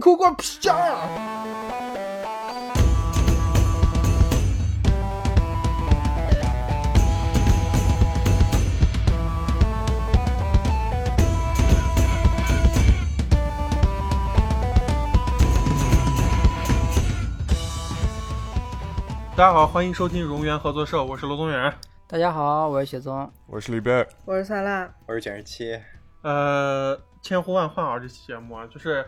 口给我劈家！大家好，欢迎收听荣源合作社，我是罗宗远。大家好，我是雪宗。我是李贝，我是酸辣，我是卷十七，呃，千呼万唤啊，这期节目啊，就是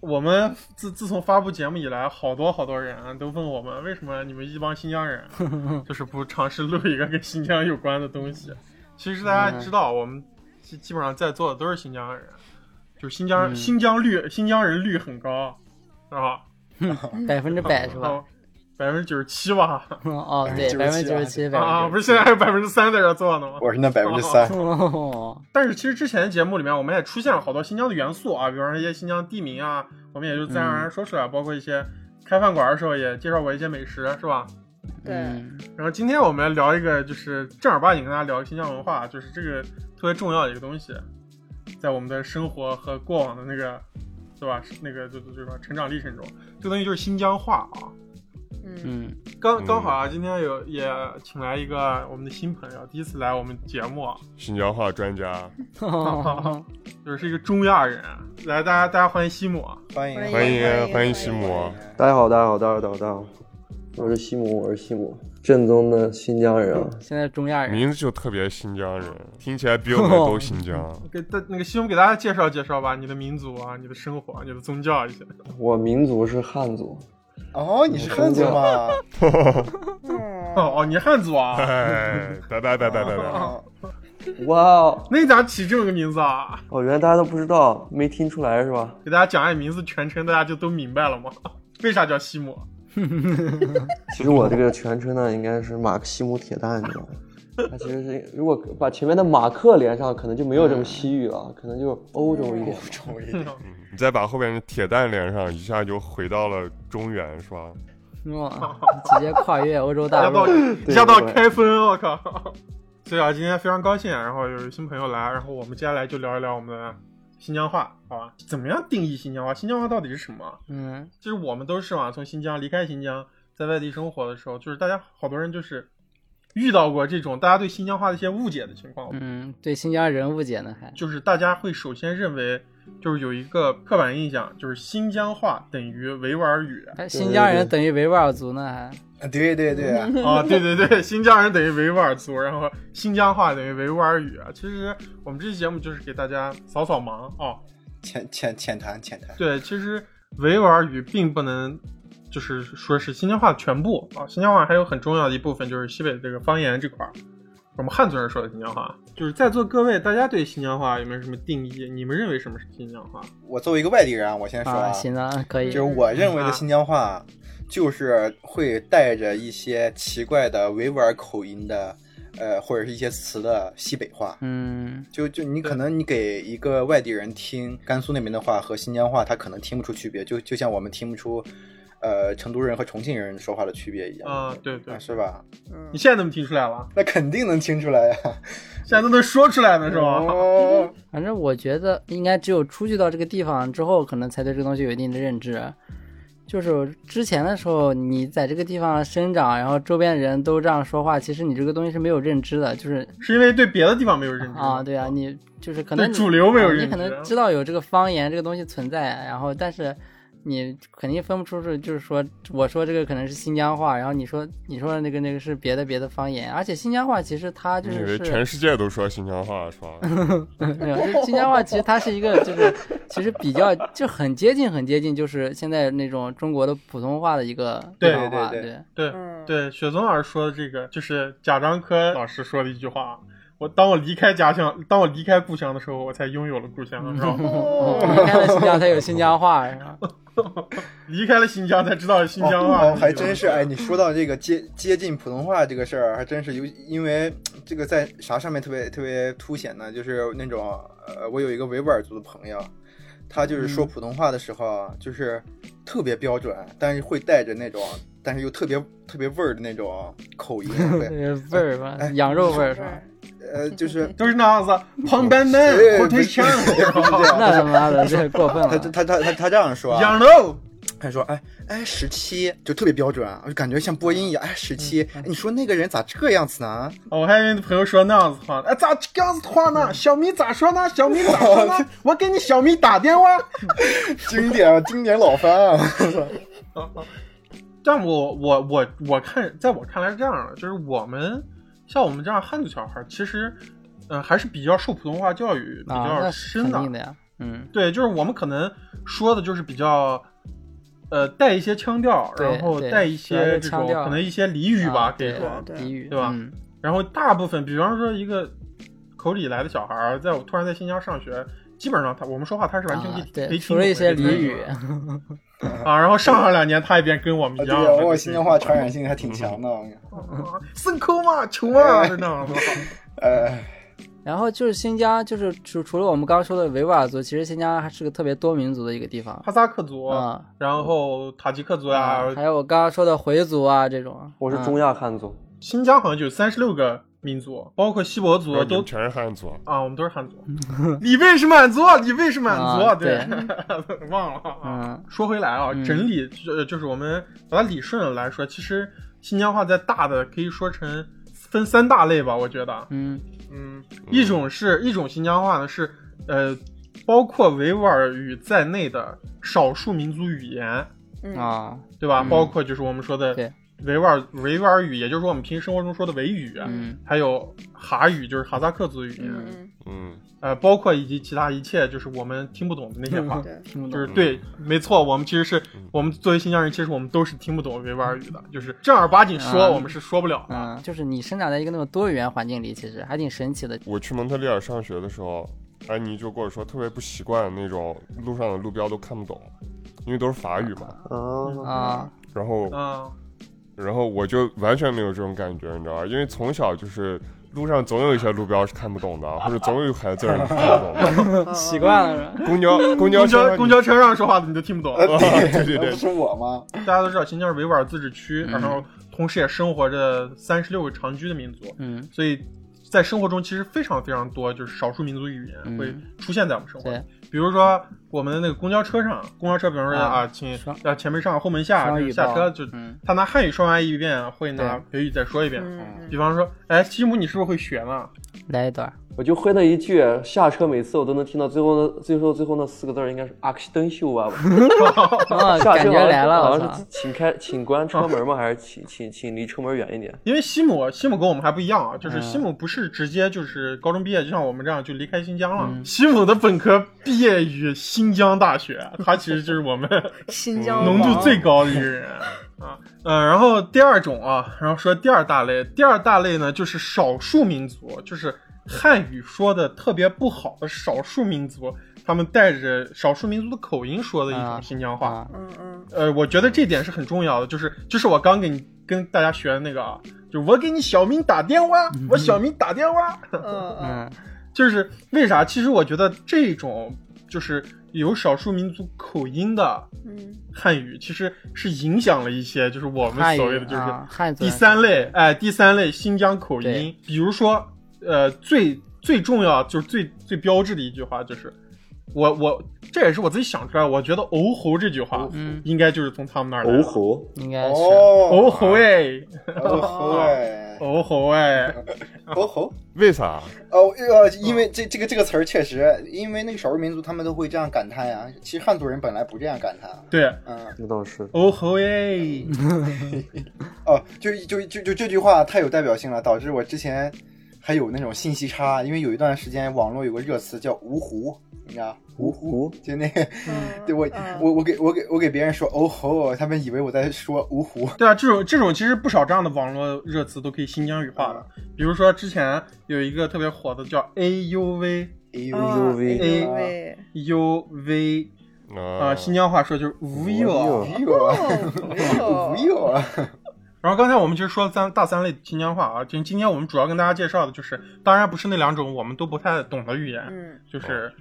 我们自自从发布节目以来，好多好多人啊都问我们，为什么你们一帮新疆人 就是不尝试录一个跟新疆有关的东西？其实大家知道，我们基基本上在座的都是新疆人，就是新疆、嗯新疆率新疆人率很高，是吧？百分之百是吧？哦？百分之九十七吧？哦，对，百分之九十七，百啊，不是现在还有百分之三在这做呢吗？我是那百分之三。哦，但是其实之前的节目里面，我们也出现了好多新疆的元素啊，比方说一些新疆地名啊，我们也就自然而然说出来，包括一些开饭馆的时候也介绍过一些美食，是吧？对嗯然后今天我们来聊一个，就是正儿八经跟大家聊新疆文化，就是这个特别重要的一个东西，在我们的生活和过往的那个，对吧？那个就就就是说成长历程中，这个东西就是新疆话啊。嗯，嗯，刚嗯刚好啊，今天有也请来一个我们的新朋友，第一次来我们节目啊，新疆话专家，就是是一个中亚人。来，大家大家欢迎西姆啊。欢迎欢迎迎欢迎西姆，大家好，大家好，大家好，大家好，我是西姆，我是西姆，正宗的新疆人啊。现在中亚人，名字就特别新疆人，听起来比我们都新疆。给大那个西姆给大家介绍介绍吧，你的民族啊，你的生活，你的宗教一些。我民族是汉族，哦，你是汉族吗？哦哦，你是汉族啊？哎，拜拜拜拜拜拜！哦哇哦，那你咋起这么个名字啊？哦，原来大家都不知道，没听出来是吧？给大家讲一下名字全称，大家就都明白了吗？为啥叫西姆？其实我这个全称呢，应该是马克西姆铁蛋，你知道吗？它其实是，如果把前面的马克连上，可能就没有这么西域了，可能就欧洲一点。重一点你再把后面的铁蛋连上，一下就回到了中原，是吧？哇，直接跨越欧洲大陆，一下到开封，我靠！所以啊，今天非常高兴，然后有新朋友来，然后我们接下来就聊一聊我们的新疆话，好吧？怎么样定义新疆话？新疆话到底是什么？嗯就是我们都是嘛，从新疆离开新疆，在外地生活的时候，就是大家好多人就是遇到过这种大家对新疆话的一些误解的情况，嗯，对新疆人误解呢还，就是大家会首先认为，就是有一个刻板印象，就是新疆话等于维吾尔语哎新疆人等于维吾尔族呢还，对对对，啊，对对对，新疆人等于维吾尔族，然后新疆话等于维吾尔语啊。其实我们这期节目就是给大家扫扫盲啊。浅浅浅谈浅谈。对，其实维吾尔语并不能就是说是新疆话的全部啊，新疆话还有很重要的一部分就是西北这个方言这块儿，我们汉族人说的新疆话。就是在座各位，大家对新疆话有没有什么定义？你们认为什么是新疆话？我作为一个外地人啊，我先说啊，行啊，可以就是，我认为的新疆话，就是会带着一些奇怪的维吾尔口音的，呃，或者是一些词的西北话。嗯就就你可能你给一个外地人听甘肃那边的话和新疆话，他可能听不出区别，就就像我们听不出，呃，成都人和重庆人说话的区别一样。啊，对对啊，，是吧？你现在能听出来了？那肯定能听出来呀、现在都能说出来了是吧？哦，反正我觉得应该只有出去到这个地方之后，可能才对这个东西有一定的认知。就是之前的时候，你在这个地方生长，然后周边的人都这样说话，其实你这个东西是没有认知的，就是是因为对别的地方没有认知啊，对啊，你就是可能主流没有啊认知你可能知道有这个方言这个东西存在，然后但是你肯定分不出是，就是说我说这个可能是新疆话，然后你说你说的那个那个是别的别的方言，而且新疆话其实它就是全世界都说新疆话是吧？没有，这新疆话其实它是一个，就是其实比较就很接近，很接近，就是现在那种中国的普通话的一个对对对对嗯，对，雪松老师说的这个，就是贾樟柯老师说的一句话：我当我离开家乡，当我离开故乡的时候，我才拥有了故乡，是吧？哦 离开了新疆才有新疆话，是吧？离开了新疆才知道新疆话、哦，还真是哎，你说到这个接接近普通话这个事儿，还真是有，因为这个在啥上面特别特别凸显呢？就是那种呃，我有一个维吾尔族的朋友，他就是说普通话的时候啊，就是特别标准，但是会带着那种，但是又特别特别味儿的那种口音，味儿吧哎，羊肉味儿是吧？呃，就是都是那样子，胖板凳、对火腿肠，那他妈的这过分了。他他他他他这样说啊，羊肉。他说：“哎哎，十七就特别标准啊，我就感觉像播音一样。哎，十七，哎你说那个人咋这个样子呢？哦我还以为你朋友说那样子话，哎，咋这样子话呢？小米咋说呢？小米咋说呢？我给你小米打电话。经典啊，经典老番啊！但我我我我看，在我看来是这样的，就是我们像我们这样汉族小孩，其实，嗯、还是比较受普通话教育比啊，较深的呀。嗯，对，就是我们可能说的就是比较，呃，带一些腔调，然后带一些这种可能一些俚语吧，啊对可以说。对俚语对吧嗯然后大部分，比方说一个口里来的小孩，在我突然在新疆上学，基本上他我们说话他是完全可以、可以听除了一些懂的俚语，啊，然后上上两年他也变跟我们啊，一样了，我新疆话传染性还挺强的。啊牲口嘛，球嘛，就那样子。呃，然后就是新疆，就是除除了我们刚刚说的维吾尔族，其实新疆还是个特别多民族的一个地方哈萨克族，啊。然后塔吉克族呀、啊还有我刚刚说的回族啊这种，嗯我是中亚汉族，新疆好像就有三十六个民族，包括锡伯族都全是汉族，啊，我们都是汉族。李卫是满族，李卫是满族，啊对，忘了啊。嗯。说回来啊，嗯。整理就就是我们把它理顺了来说，其实新疆话在大的可以说成分三大类吧，我觉得，嗯。嗯，一种是一种新疆话呢是呃包括维吾尔语在内的少数民族语言，嗯啊。对吧？嗯。包括就是我们说的对维吾尔维吾尔语，也就是说我们平时生活中说的维语，嗯。还有哈语，就是哈萨克族语言，嗯。嗯，呃，包括以及其他一切就是我们听不懂的那些话。对，听不懂。就是对，没错，我们其实是我们作为新疆人，其实我们都是听不懂维吾尔语的，就是正儿八经说，啊我们是说不了的。嗯，就是你生长在一个那种多语言环境里，其实还挺神奇的。我去蒙特利尔上学的时候，安妮就跟我说特别不习惯那种路上的路标都看不懂，因为都是法语嘛。啊，啊，然后，啊，然后我就完全没有这种感觉，你知道吧？因为从小就是路上总有一些路标是看不懂的，或者总有一排字儿你看不懂的。习惯了是吧？公交公交公车交公交车上说话的你都听不懂。对对对那不是我吗？大家都知道新疆是维吾尔自治区，嗯然后同时也生活着三十六个常居的民族，嗯，所以在生活中其实非常非常多就是少数民族语言嗯会出现在我们生活。比如说我们的那个公交车上，公交车比方说啊啊，请双要前门上后门下，下车就嗯他拿汉语说完一遍，会拿北语再说一遍。嗯比方说，哎，西姆，你是不是会学呢？来一段。我就会那一句，下车每次我都能听到最后那最后最后那四个字儿应该是阿克西登秀吧？啊，下车来了，好像是！请开请关车门吗？还是请请请离车门远一点？因为西姆，西姆跟我们还不一样啊，就是嗯西姆不是直接就是高中毕业，就像我们这样就离开新疆了。嗯西姆的本科毕业于新疆大学，他其实就是我们 新疆浓度最高的一个人啊。呃，然后第二种啊，然后说第二大类，第二大类呢就是少数民族，就是汉语说的特别不好的少数民族，他们带着少数民族的口音说的一种啊新疆话。啊，嗯嗯。呃，我觉得这点是很重要的，就是就是我刚给你跟大家学的那个啊，就我给你小明打电话，我小明打电话，嗯嗯。嗯。就是为啥？其实我觉得这种就是有少数民族口音的嗯。汉语，其实是影响了一些，就是我们所谓的就是第三类，哎，第三类新疆口音，比如说，呃，最最重要就是最最标志的一句话就是。我我这也是我自己想出来，我觉得“欧吼”这句话，嗯。应该就是从他们那儿来的。欧吼，应该是。哦，哦吼哎，哦。吼哎，哦吼哎，哦吼。为啥？哦，呃，因为这这个这个词儿确实，因为那个少数民族他们都会这样感叹呀。其实汉族人本来不这样感叹，对，嗯，那倒是。哦吼哎，哦，就就就就这句话太有代表性了，导致我之前还有那种信息差，因为有一段时间网络有个热词叫“芜湖”，你知道？芜湖，就那个，对我嗯我我给我给我给别人说哦吼，他们以为我在说芜湖。对啊，这种这种其实不少这样的网络热词都可以新疆语化的，比如说之前有一个特别火的叫 A U V 哎呦啊呦喂哎呦喂 U V 啊、啊，新疆话说就是无有。哦哎呦哦哎呦啊！然后刚才我们其实说了三大三类新疆话啊，今今天我们主要跟大家介绍的就是，当然不是那两种我们都不太懂的语言，嗯。就是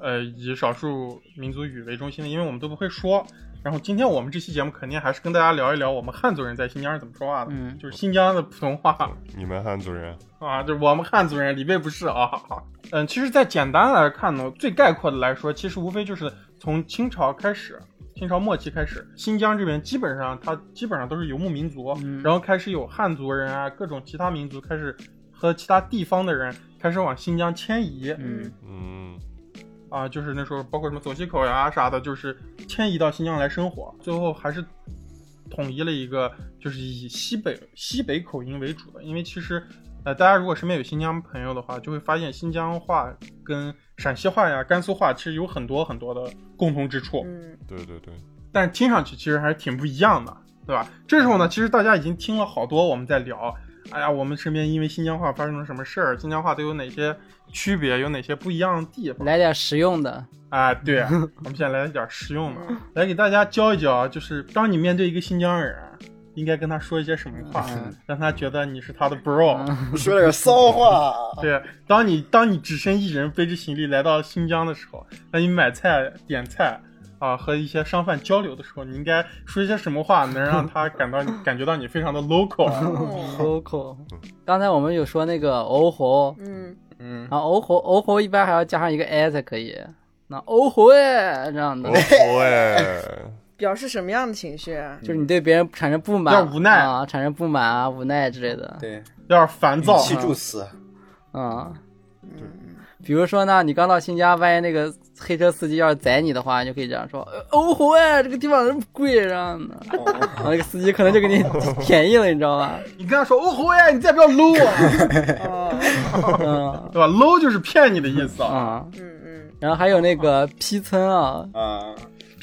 呃以少数民族语为中心的，因为我们都不会说。然后今天我们这期节目肯定还是跟大家聊一聊我们汉族人在新疆是怎么说话的，嗯。就是新疆的普通话。你们汉族人，啊，就是我们汉族人，李贝不是啊。嗯，其实，在简单来看呢，最概括的来说，其实无非就是从清朝开始，清朝末期开始，新疆这边基本上它基本上都是游牧民族，嗯然后开始有汉族人啊，各种其他民族开始和其他地方的人开始往新疆迁移。嗯嗯啊，就是那时候包括什么走西口呀啥的，就是迁移到新疆来生活，最后还是统一了一个，就是以西北西北口音为主的。因为其实，呃，大家如果身边有新疆朋友的话，就会发现新疆话跟陕西话呀、甘肃话其实有很多很多的共同之处，嗯。对对对，但是听上去其实还是挺不一样的，对吧？这时候呢，其实大家已经听了好多我们在聊，哎呀，我们身边因为新疆话发生了什么事儿，新疆话都有哪些区别，有哪些不一样的地方。来点实用的，啊，对，我们现在来点实用的，来给大家教一教，就是当你面对一个新疆人，应该跟他说一些什么话，嗯。让他觉得你是他的 bro。说点骚话。对，当你当你只身一人背着行李来到新疆的时候，那你买菜、点菜啊，和一些商贩交流的时候，你应该说一些什么话，能让他感到 感觉到你非常的 local local。刚才我们有说那个欧猴，嗯。嗯，然后欧猴欧猴一般还要加上一个 i 才可以。那欧猴哎这样的，哦哎，表示什么样的情绪啊？就是你对别人产生不满，要无奈啊，产生不满啊、无奈之类的。对，要是烦躁语，气助词。嗯，嗯比如说呢，你刚到新家，万一那个黑车司机要是宰你的话，你就可以这样说：“呃欧猴哎，这个地方这么贵，这样的。”然后那个司机可能就给你便宜了，你知道吧？你跟他说哦吼哎，你再不要 low 啊，哦嗯对吧？low 就是骗你的意思啊。啊，嗯嗯然后还有那个劈村啊，啊，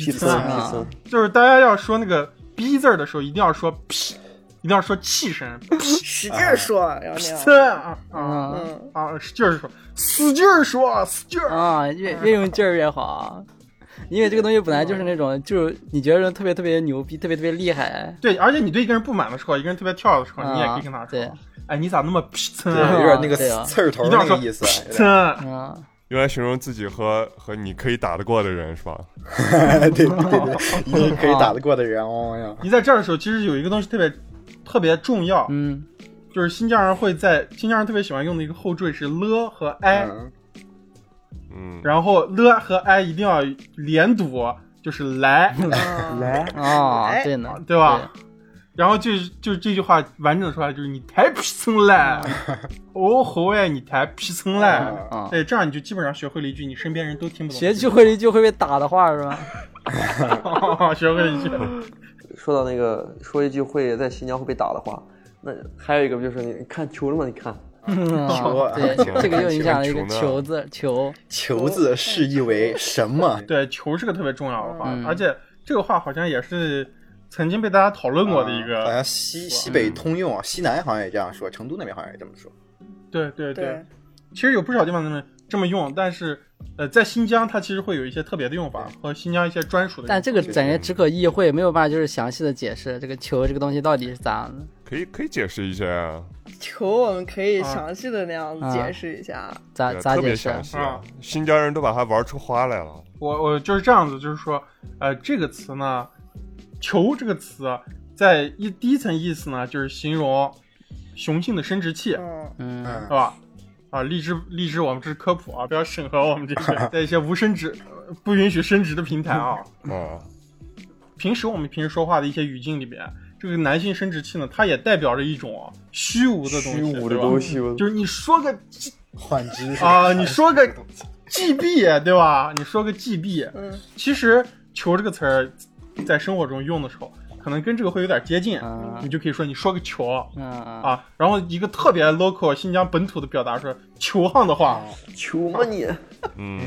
皮森森皮森，就是大家要说那个“逼”字儿的时候，一定要说“屁”，一定要说气声，“ 使劲儿说，然后那样。森啊啊啊，使劲儿说，使劲儿说，使劲儿。啊，越越用劲儿越好，因为这个东西本来就是那种，就是你觉得人特别特别牛逼，特别特别厉害，对，而且你对一个人不满的时候，一个人特别跳的时候，啊你也可以跟他说：“哎，你咋那么屁村对，有啊？点那个刺儿头那个意思。屁村。嗯，用来形容自己和和你可以打得过的人是吧？对对对对，一定可以打得过的人哦呀。你在这儿的时候，其实有一个东西特别特别重要，嗯就是新疆人会在新疆人特别喜欢用的一个后缀是了和 i，嗯嗯，然后了和 i 一定要连读，就是来。来，啊，哎对呢，对吧？然后就是就是这句话完整的说来就是你太皮层了，哦吼哎，你太皮层了，啊，对，这样你就基本上学会了一句你身边人都听不懂学就会了一句会被打的话是吧？学会了一句，说到那个说一句会在新疆会被打的话，那还有一个就是你看球了吗？你看。球啊。对，这个又影响了一个球字球，球字释义为什么？对，球是个特别重要的话，嗯。而且这个话好像也是曾经被大家讨论过的一个，啊好像西西北通用啊，西南好像也这样说，成都那边好像也这么说。对对对，其实有不少地方这么这么用，但是呃，在新疆它其实会有一些特别的用法和新疆一些专属的，但这个感觉只可意会，没有办法就是详细的解释这个球这个东西到底是咋样的。可以可以解释一下啊，球我们可以啊详细的那样子解释一下。咋咋解释？啊。新疆人都把它玩出花来了。我我就是这样子，就是说，呃，这个词呢，“球”这个词，在一第一层意思呢，就是形容雄性的生殖器，嗯。嗯。嗯是吧？啊，荔枝荔枝，我们这是科普啊，不要审核我们这个在一些无生殖、不允许生殖的平台啊。啊，平时我们平时说话的一些语境里边，这个男性生殖器呢，它也代表着一种虚无的东西，虚无的对吧？东西，我就是你说个换知识啊，你说个 GB 对吧？你说个 GB，嗯。其实“球”这个词儿在生活中用的时候，可能跟这个会有点接近，嗯你就可以说你说个球嗯啊，啊。然后一个特别 local 新疆本土的表达说球行的话球吗你？嗯，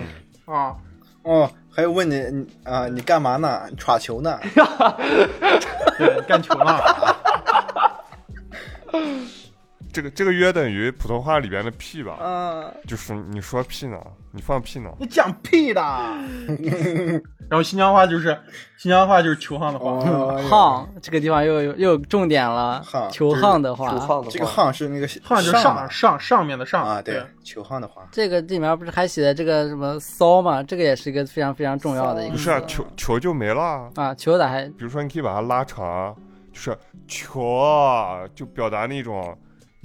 啊，哦，还有问你你啊，你干嘛呢？你耍球呢？对，干球呢。这个这个约等于普通话里边的屁吧？嗯，就是你说屁呢，你放屁呢？你讲屁的。然后新疆话就是新疆话就是球行的话，哦 夯这个地方又有又有重点了夯，球夯的话，土夯的这个话夯是那个夯就是上上上上面的上啊，对对，球夯的话，这个里面不是还写的这个什么骚嘛？这个也是一个非常非常重要的一个不是啊，球球就没了。啊，球咋还比如说，你可以把它拉长，就是球啊，就表达那种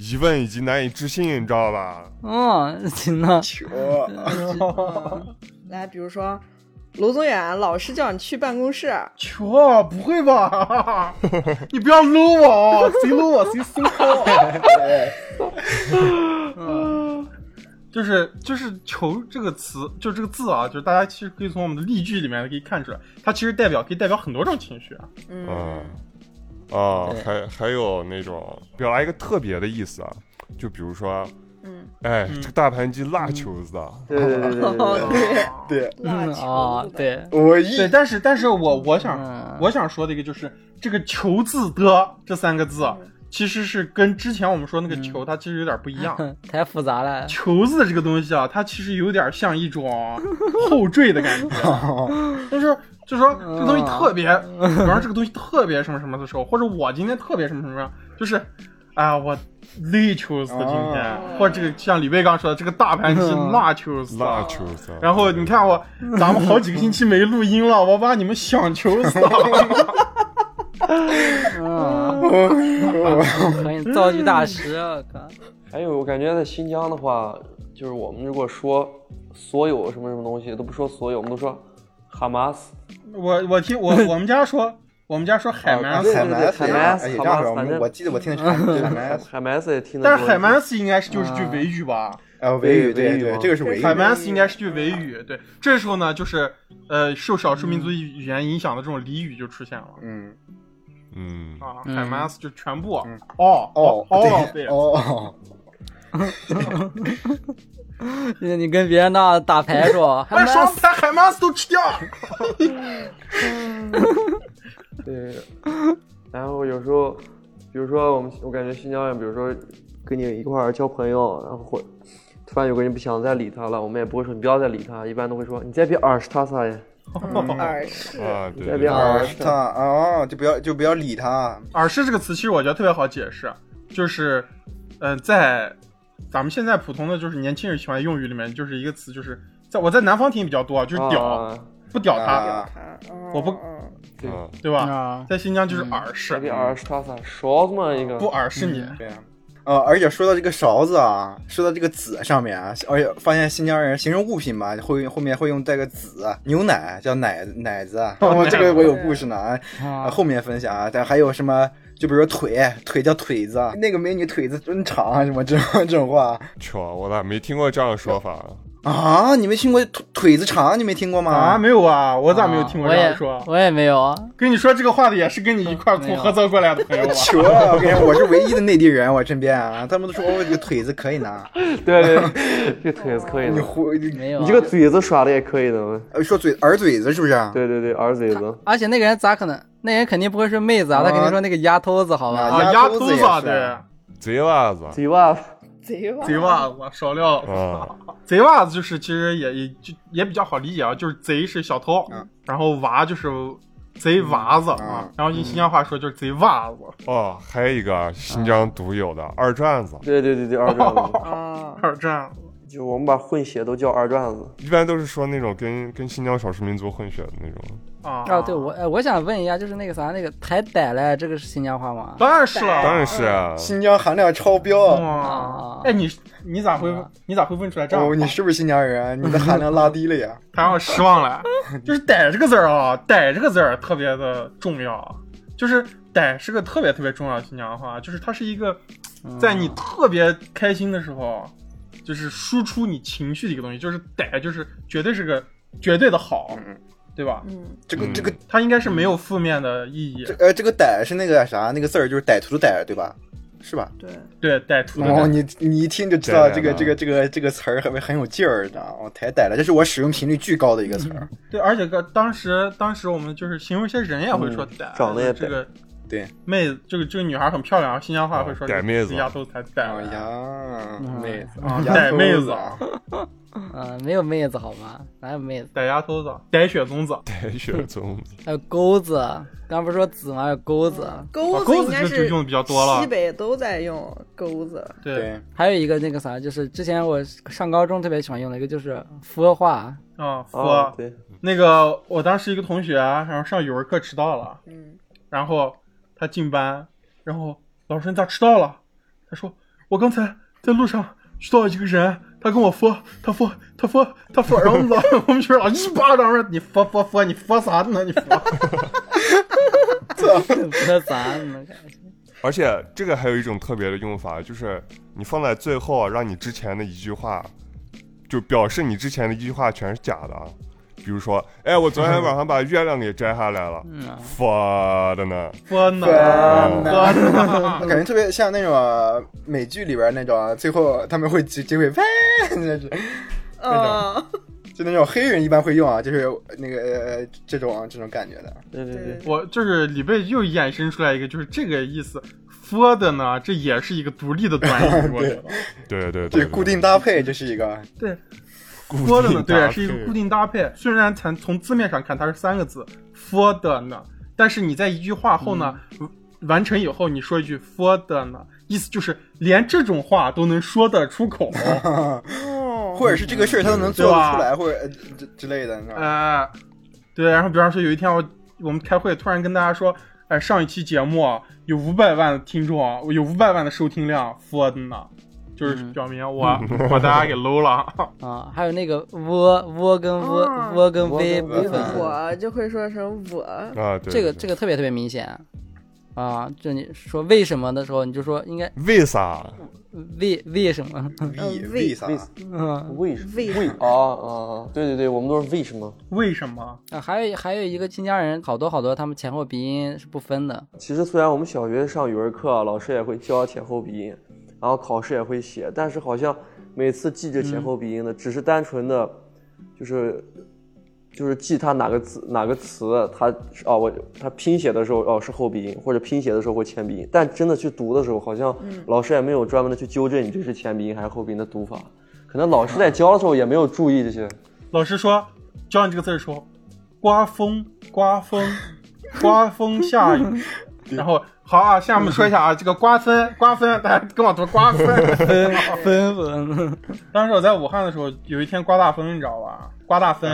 疑问以及难以置信，你知道吧？嗯行了？球，来，比如说卢宗远老师叫你去办公室，求啊，不会吧？你不要搂我哦，谁搂我谁收好。嗯，就是就是“求”这个词，就这个字啊，就是大家其实可以从我们的例句里面可以看出来，它其实代表可以代表很多种情绪啊。嗯嗯，啊，还还有那种表达一个特别的意思啊，就比如说，嗯，哎，嗯这个大盘鸡辣球子啊，对对对对对 辣嗯球子的，哦对，我一对，但是但是我我想、嗯我想说的一个就是这个“球”字的这三个字，其实是跟之前我们说那个“球”它其实有点不一样。太复杂了。球字这个东西啊，它其实有点像一种后缀的感觉，就是就是说这个东西特别，比方说这个东西特别什么什么的时候，或者我今天特别什么什么，就是，哎呀，我累求死了今天，哦或者这个像李卫刚说的这个大盘鸡辣求死辣了。球子啊，然后你看我，咱们好几个星期没录音了，我把你们想求死了。嗯，可以造句大师，我靠。还有我感觉在新疆的话，就是我们如果说所有什么什么东西都不说所有，我们都说哈马斯。我我听我 我们家说，我们家说海啊曼斯，对对对海曼斯海曼斯哎，这样说，我反正我记得我听的是 海曼斯，海麦斯也听但是海曼斯应该是就是句维语吧？呃，维语，对对，维语这个是维语，海曼斯应该是句维语，对。这时候呢，就是呃，受少数民族语言影响的这种俚语就出现了。嗯，嗯，啊。嗯。海曼斯就全部嗯。哦哦，哦对，对，哦，你 你跟别人那打牌说，还把蛮双排海马斯都吃掉。对，然后有时候，比如说我们，我感觉新疆人，比如说跟你一块儿交朋友，然后或突然有个人不想再理他了，我们也不会说你不要再理他，一般都会说你再别耳屎他啥呀，耳饰，啊，对耳屎他啊，就不要就不要理他，耳饰这个词其实我觉得特别好解释，就是呃，在咱们现在普通的就是年轻人喜欢用语里面，就是一个词，就是在我在南方听比较多，就是屌，啊，不屌他，啊我不嗯对，嗯，对吧？啊，在新疆就是耳再饰，别耳屎他啥，勺子嘛一个，不耳饰你。对啊。呃，而且说到这个勺子啊，说到这个子上面啊，而且发现新疆人形容物品嘛，会后面会用带个子，牛奶叫奶奶子，哦，这个我有故事呢，后面分享啊。但还有什么，就比如说腿，腿叫腿子，那个美女腿子真长，什么这种这种话，我咋没听过这样的说法？啊？你没听过腿腿子长？你没听过吗？啊，没有啊，我咋没有听过我也这样说？我也没有啊。跟你说这个话的也是跟你一块从菏泽过来的朋友啊。求了，我跟你说，我是唯一的内地人，我身边啊，他们都说我这个腿子可以拿，对对，这腿子可以的，你胡你没有啊、你这个嘴子耍的也可以的，呃说嘴耳嘴子是不是？对对对，耳嘴子，而且那个人咋可能？那人肯定不会是妹子啊，他肯定说那个丫头子，好吧？丫丫头子也是对，贼娃子贼娃子，贼袜，贼娃子少料了。啊，贼娃子就是其实也也就也比较好理解啊，就是贼是小偷，嗯。然后娃就是贼娃子啊嗯，然后用新疆话说就是贼娃子。哦，还有一个新疆独有的二转子，对对对对，二转子，啊，二战就我们把混血都叫二转子，一般都是说那种跟跟新疆少数民族混血的那种。啊。啊，对我，哎，我想问一下，就是那个啥，那个抬逮嘞，这个是新疆话吗？当然是了，当然是啊，新疆含量超标。哇。啊，哎，你你咋会你咋会问出来这样的哦，你是不是新疆人？你的含量拉低了呀？他让我失望了。就是“歹”这个字儿啊，“歹”这个字儿特别的重要，就是“歹”是个特别特别重要的新疆话，就是它是一个在你特别开心的时候，就是输出你情绪的一个东西，就是“歹”，就是绝对是个绝对的好，嗯对吧？嗯，嗯这个这个它应该是没有负面的意义这，呃，这个歹是那个啥，那个字儿就是歹徒的歹，对吧？是吧？对，对歹徒的哦，歹。你你一听就知道这个这个这个这个词儿很很有劲儿的。哦，太歹了，这是我使用频率巨高的一个词儿。对，而且个当时当时我们就是形容一些人也会说嗯歹，长得也这个对，妹子，这个这个女孩很漂亮，新疆话会说逮妹子丫头才逮哎呀，妹子逮妹子子，嗯，没有妹子好吗？哪有妹子？逮丫头子，逮雪宗子，逮雪宗子，还有钩子，刚不是说子吗？还有钩子，钩子应该就就用的比较多了西北都在用钩子。对，还有一个那个啥，就是之前我上高中特别喜欢用的一个，就是佛话。啊，啊佛，对，那个我当时一个同学，然后上语文课迟到了，嗯，然后他进班，然后老师你咋迟到了？他说我刚才在路上遇到一个人，他跟我说，他说他说他说，然后老我们学校一巴掌说你佛佛佛，你佛啥呢？你佛，佛啥呢？而且这个还有一种特别的用法，就是你放在最后，让你之前的一句话，就表示你之前的一句话全是假的。比如说，哎，我昨天晚上把月亮给摘下来了，嗯啊，佛的呢？佛呢？呢？感觉特别像那种美剧里边那种，最后他们会结结尾，呸，那是嗯，就那种黑人一般会用啊，就是那个呃这种这种感觉的。对对对，我就是里边又衍生出来一个，就是这个意思。佛的呢，这也是一个独立的短语，我 觉得。对对对，这固定搭配，这是一个对，固 for 的呢，对，是一个固定搭配。虽然从从字面上看它是三个字 for 的呢，但是你在一句话后呢，完成以后你说一句 for 的呢，意思就是连这种话都能说得出口。哦，或者是这个事儿他都能做得出来，或者呃之之类的，你知道吗？哎，对，然后比方说有一天我我们开会，突然跟大家说，哎，上一期节目啊有五百万的听众，啊有五百万的收听量，for 的呢。就是表明我 把大家给搂了，啊，还有那个窝窝跟窝啊窝跟窝 v 跟部我就会说成我，啊，对这个这个特别特别明显啊！就你说为什么的时候，你就说应该为啥？为为什么？为嗯为啥？嗯为什么？为为啊啊啊！对对对，我们都是为什么？为什么？啊，还有还有一个新疆人，好多好多他们前后鼻音是不分的。其实虽然我们小学上语文课，老师也会教前后鼻音，然后考试也会写，但是好像每次记着前后鼻音的，只是单纯的，就是就是记它哪个字哪个词，它哦我它拼写的时候哦是后鼻音，或者拼写的时候会前鼻音，但真的去读的时候，好像老师也没有专门的去纠正你这是前鼻音还是后鼻音的读法，可能老师在教的时候也没有注意这些。老师说教你这个字的时候，刮风，刮风，刮风下雨。然后好啊，下面说一下啊，这个瓜分，瓜分，大家跟我读瓜 分。分分，当时我在武汉的时候，有一天刮大风，你知道吧？刮大风，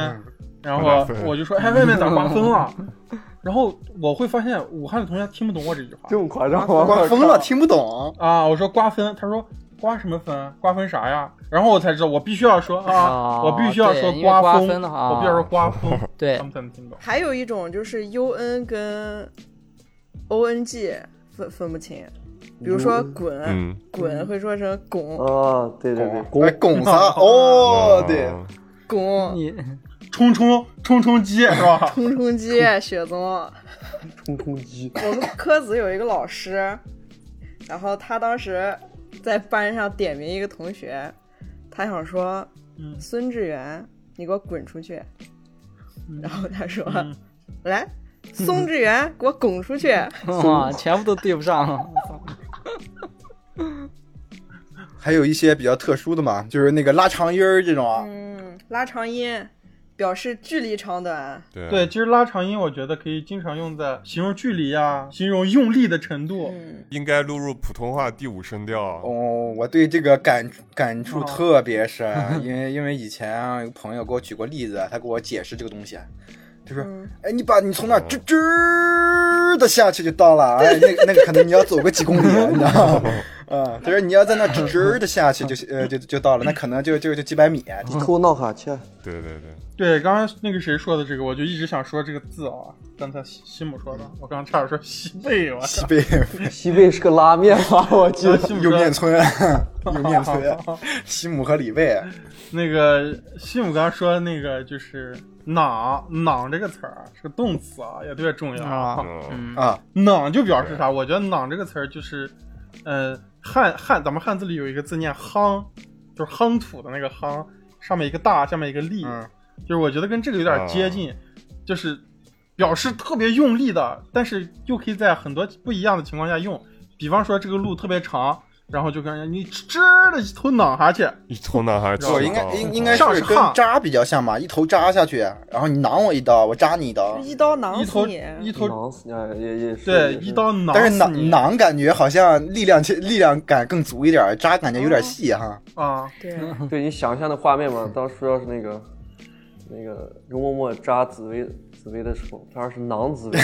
然后我就说，哎，外面咋刮风了？然后我会发现武汉的同学听不懂我这句话这么夸张吗？刮风了，听不懂。啊。我说刮风，他说刮什么风？刮风啥呀？然后我才知道，我必须要说啊，哦我必须要说刮风，我必须要说刮风，对他们才能听懂。还有一种就是 U N 跟 O N G 分分不清，比如说滚，嗯，滚会说成拱啊，对对对，拱，拱啥？哦，对，啊拱，你冲冲冲冲机是吧？冲冲机，雪宗。冲冲机。我们科子有一个老师，然后他当时在班上点名一个同学，他想说嗯孙志远，你给我滚出去。然后他说：“嗯来，宋志源，给我拱出去。哇，全部都对不上。还有一些比较特殊的嘛，就是那个拉长音儿这种啊，嗯，拉长音表示距离长短。对对，其实拉长音，我觉得可以经常用在形容距离啊，形容用力的程度。嗯，应该录入普通话第五声调。哦，我对这个感感触哦特别深，因为因为以前啊有个朋友给我举过例子，他给我解释这个东西，他说：“嗯哎，你把你从那吱吱的下去就到了，哎，那个那个可能你要走个几公里，你知道吗？啊，他说你要在那直直的下去就呃就就到了，那可能就就就几百米。一口闹哈欠，对对对，对，刚刚那个谁说的这个，我就一直想说这个字啊。刚才西西姆说的，我刚刚差点说西贝，我！西贝 西贝是个拉面吧？我记得。右西姆说面村，右面村，西姆和李卫，那个西姆刚刚说那个就是“囊”，“囊”这个词儿是个动词啊，也特别重要啊啊，囊就表示啥？我觉得“囊”这个词儿就是，呃，汉汉咱们汉字里有一个字念“夯”，就是夯土的那个“夯”，上面一个大，下面一个力，嗯就是我觉得跟这个有点接近，就是表示特别用力的，但是又可以在很多不一样的情况下用。比方说这个路特别长，然后就跟人家你吱的一头攮下去，一头男孩不不，应该应应该是跟炕扎比较像吧，一头扎下去，然后你攮我一刀，我扎你一刀。一刀囊一头死你。一头囊死你啊，也也是。对也是一刀攮但是攮死你攮感觉好像力量力量感更足一点，扎感觉有点细哈。啊，对，对你想象的画面嘛，当时要是那个那个容嬷嬷扎紫薇紫薇的时候，她要是囊紫薇，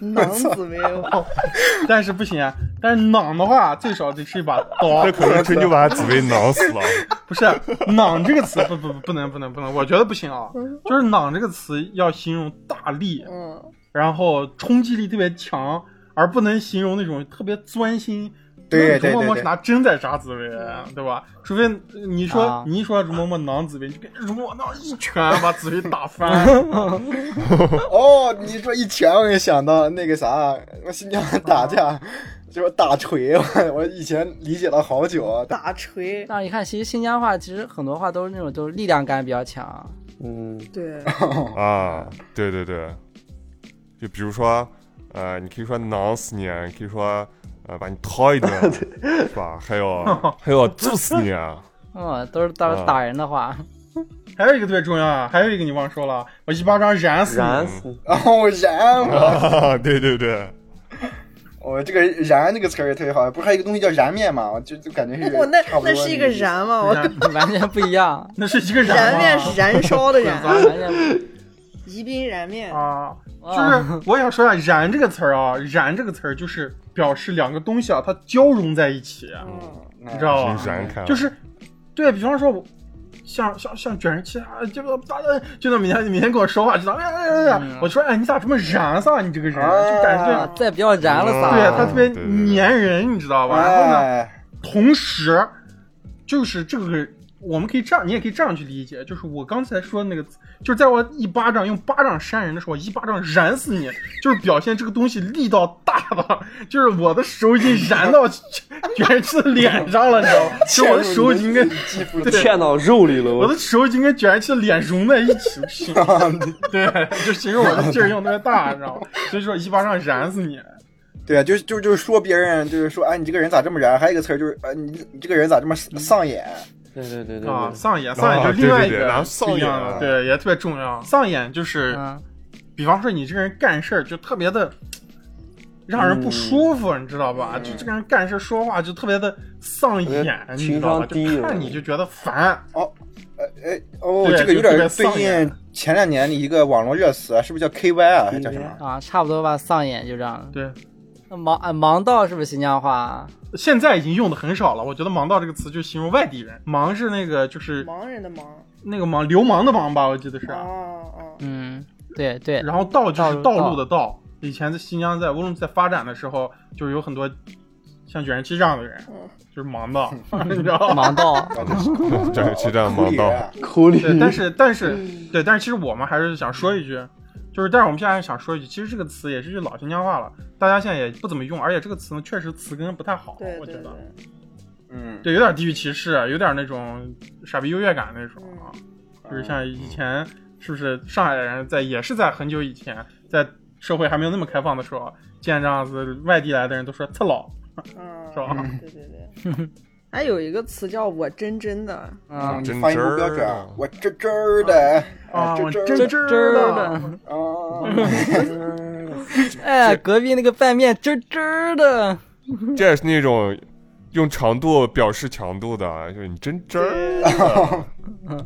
囊紫薇，我。但是不行啊，但是攮的话最少得是一把刀这，可能真就把紫薇囊死了。不是“攮”这个词不不不不能不能不能，我觉得不行啊，就是“攮”这个词要形容大力，嗯，然后冲击力特别强，而不能形容那种特别钻心。对对容嬷嬷对对是拿针在扎紫薇，对吧？除非你说、啊你一说容嬷嬷囊紫薇，就给容嬷嬷一拳把紫薇打翻。哦，你说一拳，我也想到那个啥，我新疆打架就是打锤，我我以前理解了好久啊。大锤，但是一看，其实新疆话其实很多话都是那种都是力量感比较强。嗯，对，啊，对对对，就比如说，呃，你可以说囊死你，你可以说，呃，把你掏一顿，是吧？还有 还有揍死你，啊嗯，都是打打人的话。还有一个特别重要啊，还有一个你忘说了，我一巴掌燃死你。燃死你！然后燃对对对，我这个燃这个词儿也特别好，不是还有一个东西叫燃面吗？我就就感觉是 我那 那是一个燃吗？我燃完全不一样。那是一个燃燃面是燃烧的燃，宜宾燃面。啊，就啊是我想说下“燃”这个词儿啊，“燃”这个词儿就是表示两个东西啊，它交融在一起，嗯，你知道吧？真燃开，就是，对比方说我。像像像卷人气啊，这个大家就那每天每天跟我说话，知道哎哎哎哎，我说哎你咋这么燃撒你这个人，就感觉啊，再不要燃了撒。对他特别粘人，你知道吧？然后呢，哎，同时，就是这个，我们可以这样，你也可以这样去理解，就是我刚才说的那个，就是在我一巴掌用巴掌扇人的时候，一巴掌燃死你，就是表现这个东西力道大了，就是我的手已经燃到卷人气的脸上了，你知道吗？就我的手已经跟肌肤对嵌到肉里了，我我的手已经跟卷人气的脸融在一起，形 对，就形容我的劲儿用特别大，你知道吗？所以说一巴掌燃死你。对啊，就是就是就是说别人，就是说，哎，你这个人咋这么燃？还有一个词儿就是，呃，你你这个人咋这么丧眼？对对对对啊，对，丧眼，丧眼就是另外一对对对然个后丧不一样的，眼啊对，也特别重要。丧眼就是，嗯，比方说你这个人干事儿就特别的让人不舒服，你知道吧？嗯就这个人干事说话就特别的丧眼，你知道吧？情商低就看你就觉得烦。呃，哎，哦，对这个有点就特别丧对眼应前两年的一个网络热词，是不是叫 KY 啊？还叫什么？啊，差不多吧，丧眼就这样。对，那盲啊盲道是不是新疆话？现在已经用的很少了。我觉得“盲道”这个词就形容外地人，“盲”是那个就是盲人的盲。那个盲流氓的盲吧，我记得是。哦哦，嗯，对对，然后道就是道道路的道。以前在新疆在无论在发展的时候，就是有很多像卷人气这样的人，嗯就是盲道，你知道吗？盲道。这个其实盲道，口里对，但是但是对，但是其实我们还是想说一句，就是但是我们现在想说一句，其实这个词也是句老新疆话了，大家现在也不怎么用，而且这个词呢确实词根不太好，对对我觉得，嗯，对，有点地域歧视，有点那种傻逼优越感那种啊，就是像以前是不是上海人在也是在很久以前，在社会还没有那么开放的时候，见这样子外地来的人都说“特老 嗯，是吧？对对对。还有一个词叫我真真的，啊，真发音不标准啊，我真真儿的，啊，真这真儿的的。啊，哎，隔壁那个拌面真真的。这也是那种用长度表示强度的，就是你真真儿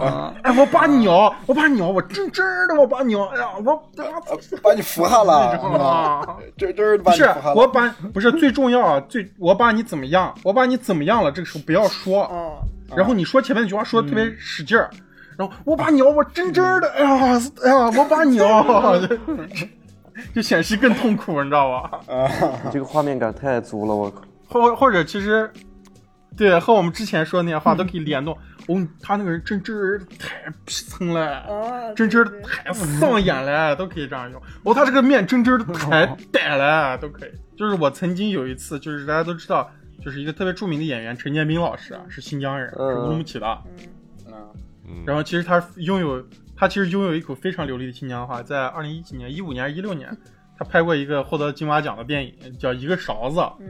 啊，哎，我把鸟，我把鸟，我真真的，我把鸟，哎呀，我把你服下了，啊。这这儿把不是你服下了。我把不是最重要啊，最我把你怎么样，我把你怎么样了，这个时候不要说，啊，然后你说前面那句话说的特别使劲儿，然后我把鸟我真真的，哎呀哎呀，我把鸟，就 就显示更痛苦，你知道吧？你这个画面感太足了，我靠！或或者其实，对，和我们之前说的那些话都可以联动。哦，他那个人真真儿太皮层了。哦，真真太上眼了，都可以这样用。哦，他这个面真真太呆了，都可以。就是我曾经有一次，就是大家都知道，就是一个特别著名的演员陈建斌老师啊，是新疆人，是乌鲁木齐的。嗯嗯然后其实他拥有他其实拥有一口非常流利的新疆话，在二零一几年、一五年、还是一六年，他拍过一个获得金马奖的电影，叫《一个勺子》，嗯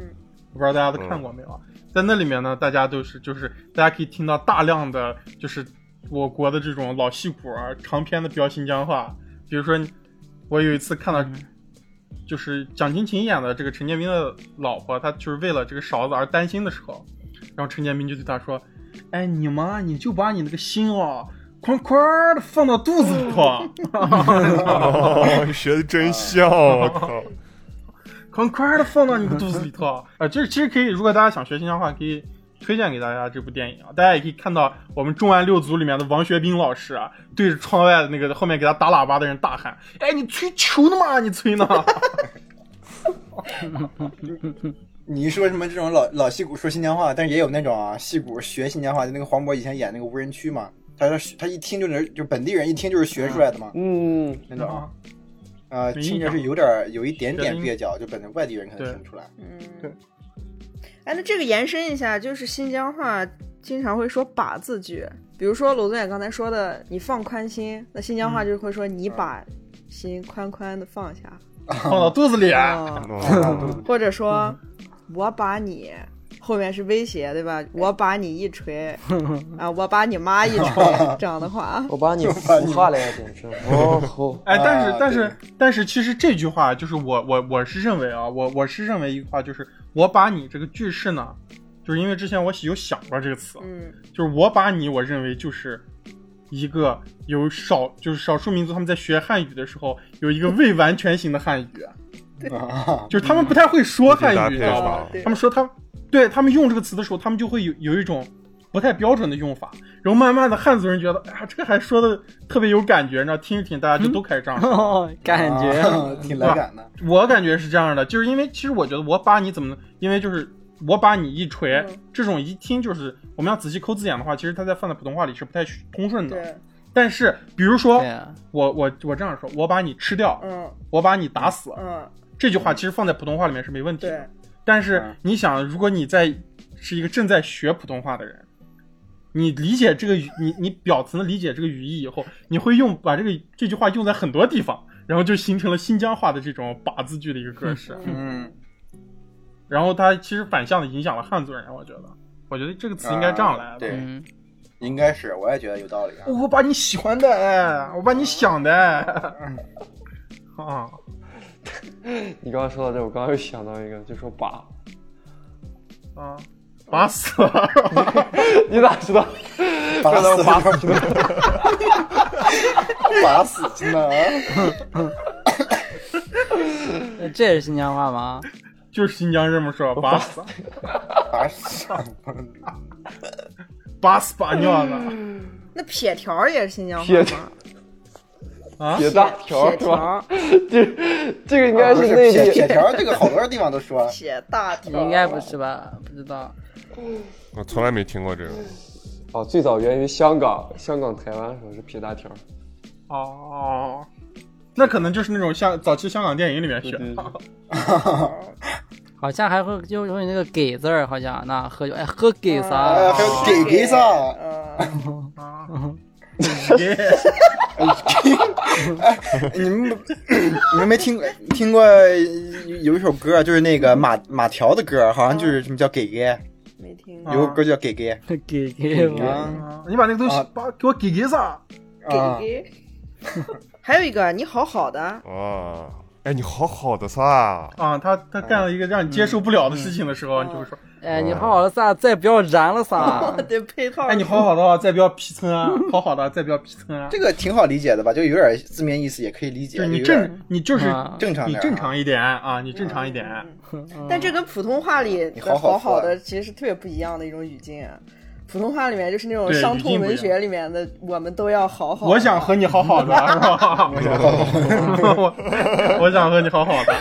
我不知道大家都看过没有啊？在那里面呢，大家都是就是大家可以听到大量的就是我国的这种老戏骨啊长篇的飙新疆话，比如说我有一次看到。就是蒋勤勤演的这个陈建斌的老婆，她就是为了这个勺子而担心的时候，然后陈建斌就对她说：“哎，你妈，你就把你那个心啊，哐哐的放到肚子里头，哦，学的真像，我靠！快快的放到你的肚子里头。”啊，就是其实可以，如果大家想学新疆话，可以推荐给大家这部电影啊。大家也可以看到我们重案六组里面的王学兵老师啊，对着窗外的那个后面给他打喇叭的人大喊：“哎，你吹球呢吗？你吹呢？”你一说什么这种老老戏骨说新疆话，但是也有那种啊戏骨学新疆话，就那个黄渤以前演那个无人区嘛，他说他一听就能就本地人一听就是学出来的嘛，嗯，那种啊，啊，没印象听着是有点儿有一点点蹩脚，就本地外地人可能听不出来。嗯，对。哎，那这个延伸一下，就是新疆话经常会说“把”字句，比如说罗总远刚才说的“你放宽心”，那新疆话就会说“你把心宽宽的放下 放到肚子里。”，或者说“我把你”。后面是威胁，对吧？我把你一锤 啊，我把你妈一锤，这样的话，我把你孵化了呀，简直！哦吼，哎，但是、啊但是但是，其实这句话就是我我我是认为啊，我我是认为一句话就是我把你这个句式呢，就是因为之前我有想过这个词，嗯。就是我把你，我认为就是一个有少就是少数民族他们在学汉语的时候有一个未完全型的汉语，啊，就是他们不太会说汉语，你知道吧？他们说他对他们用这个词的时候，他们就会有有一种不太标准的用法，然后慢慢的汉族人觉得，哎呀，这个还说的特别有感觉，然后听一听大家就都开始这样说。哦，感觉。啊 挺来感的。我感觉是这样的，就是因为其实我觉得我把你怎么，因为就是我把你一锤，嗯。这种一听就是我们要仔细抠字眼的话，其实它在放在普通话里是不太通顺的。对，但是比如说啊，我我我这样说，我把你吃掉，嗯。我把你打死，嗯，这句话其实放在普通话里面是没问题的。，但是嗯。你想，如果你在是一个正在学普通话的人，你理解这个语，你你表层的理解这个语义以后，你会用把这个这句话用在很多地方，然后就形成了新疆话的这种把字句的一个格式。嗯，然后它其实反向的影响了汉族人，我觉得，我觉得这个词应该这样来的。啊对。嗯，应该是，我也觉得有道理啊。我把你喜欢的哎，我把你想的哎，啊，你刚刚说到这，我刚刚又想到一个，就说拔，啊，拔死了，你咋知道？把刚才我死 把死了，拔死真的啊！这也是新疆话吗？就是新疆这么说，拔死，拔死，拔死把尿了那撇条也是新疆话吗？啊，铁大条撇是吧？这这个应该是内地撇撇条，这个好多地方都说。撇大条，应该不是吧？不知道。我从来没听过这个。哦，最早源于香港，香港、台湾时候是撇大条。哦，那可能就是那种像早期香港电影里面学对对的。好像还会就用那个“给”字儿，好像那喝酒哎喝给哎，啥？还有给给啥？嗯，啊，你们你们没听过听过有一首歌，就是那个马马条的歌，好像就是什么叫给给，没听啊有个歌叫给给。给给。啊。你把那个东西啊。把给我给给啥？啊给给。还有一个，你好好的，啊，哎，你好好的撒，啊，他他干了一个让你接受不了的事情的时候，你就会说，哎，你好好的撒？再不要燃了撒？得 配套。哎，你好好的啊，再不要皮蹭啊，好好的，再不要皮蹭啊。这个挺好理解的吧？就有点字面意思，也可以理解。就是你正，你就是正常点儿正常一点啊，你正常一点。但这跟普通话里的好好好的其实是特别不一样的一种语境啊。普通话里面就是那种伤痛文学里面的，我们都要好好。我想和你好好的？我 我想和你好好的，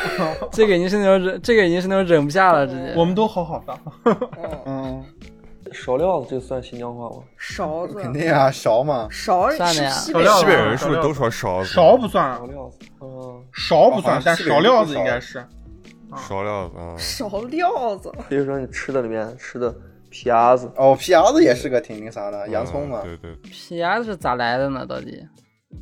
这个已经是那种忍，这个已经是那种忍不下了，直接。我们都好好的。嗯，勺料子这算新疆话吗？勺子，肯定啊，勺嘛，勺算的呀是西北人是不是都说勺子？勺不算勺，料子，嗯，勺不算哦，但勺料子应该是。勺料子啊，勺料子，比如说你吃的里面吃的皮鸭子，哦，皮牙子也是个挺那啥的，洋葱嘛。嗯对对，皮鸭子是咋来的呢？到底？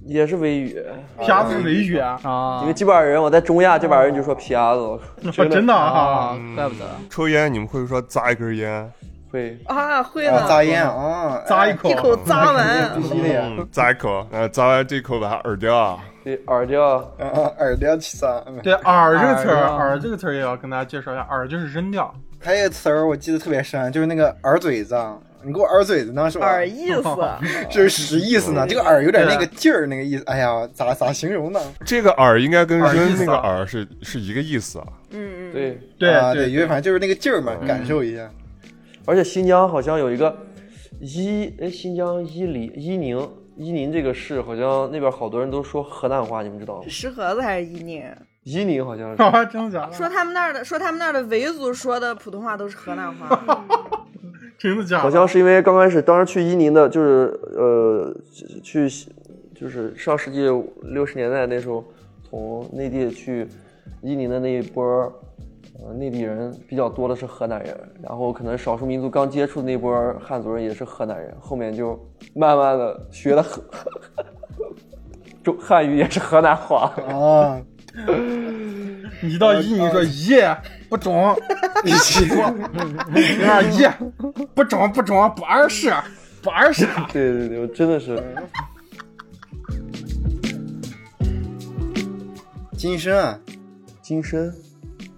也是维语，皮鸭子是维语啊，啊，因为这边人我在中亚这边人就说皮鸭子，真的真的啊，啊，怪不得。抽烟你们会说扎一根烟，会。啊，会啊，的，扎烟啊，扎一口。一口扎完。必，须的呀，嗯，扎一口，呃，扎完这口把它耳掉。对耳掉，啊耳掉去扎。嗯对耳这个词儿，饵饵这个词儿也要跟大家介绍一下，耳就是扔掉，还有一个词儿我记得特别深，就是那个耳嘴子，你给我耳嘴子呢是吧？耳意思，这是什意思呢，这个耳有点那个劲儿，那个意思。哎呀，咋咋形容呢？这个耳应该跟扔那个思啊饵是是一个意思啊。嗯嗯，对，对啊，对因为反正就是那个劲儿嘛，感受一下。而且新疆好像有一个伊，哎，新疆伊犁、伊宁、伊宁这个市，好像那边好多人都说河南话，你们知道吗？石河子还是伊宁？伊宁好像是。啊，真的假的？说他们那儿的，说他们那儿的维族说的普通话都是河南话。真的假的？好像是因为刚开始当时去伊宁的，就是呃去就是上世纪六十年代那时候，从内地去伊宁的那一波儿，呃内地人比较多的是河南人，然后可能少数民族刚接触的那波儿汉族人也是河南人，后面就慢慢的学的河，中汉语也是河南话。啊，你到一你说一不中，你说有点咦不中不中不二十不二十，对对对，我真的是金身啊，金身。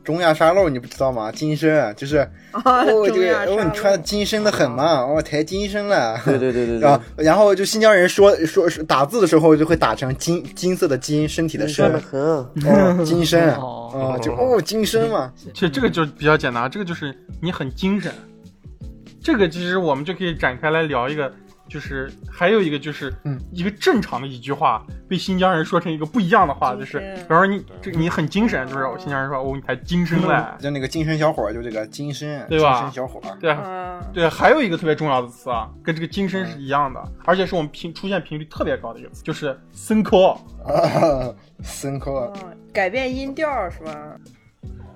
中亚沙漏你不知道吗？金身啊就是啊，哦，这中亚个哦，你穿的金身的很嘛，哦，太金身了。对对对对然后，然后就新疆人说说说打字的时候就会打成金金色的金，身体的身。金身哦，就哦金身嘛，其实这个就比较简单，这个就是你很精神。这个其实我们就可以展开来聊一个，就是还有一个就是，嗯，一个正常的一句话被新疆人说成一个不一样的话，就是，比方说你这你很精神，就是新疆人说哦你还精神嘞，就那个精神小伙，就这个精神，对吧精神小伙，对对，还有一个特别重要的词啊，跟这个精神是一样的，而且是我们频出现频率特别高的一个词，就是森科 啊，森口啊，啊改变音调是吧？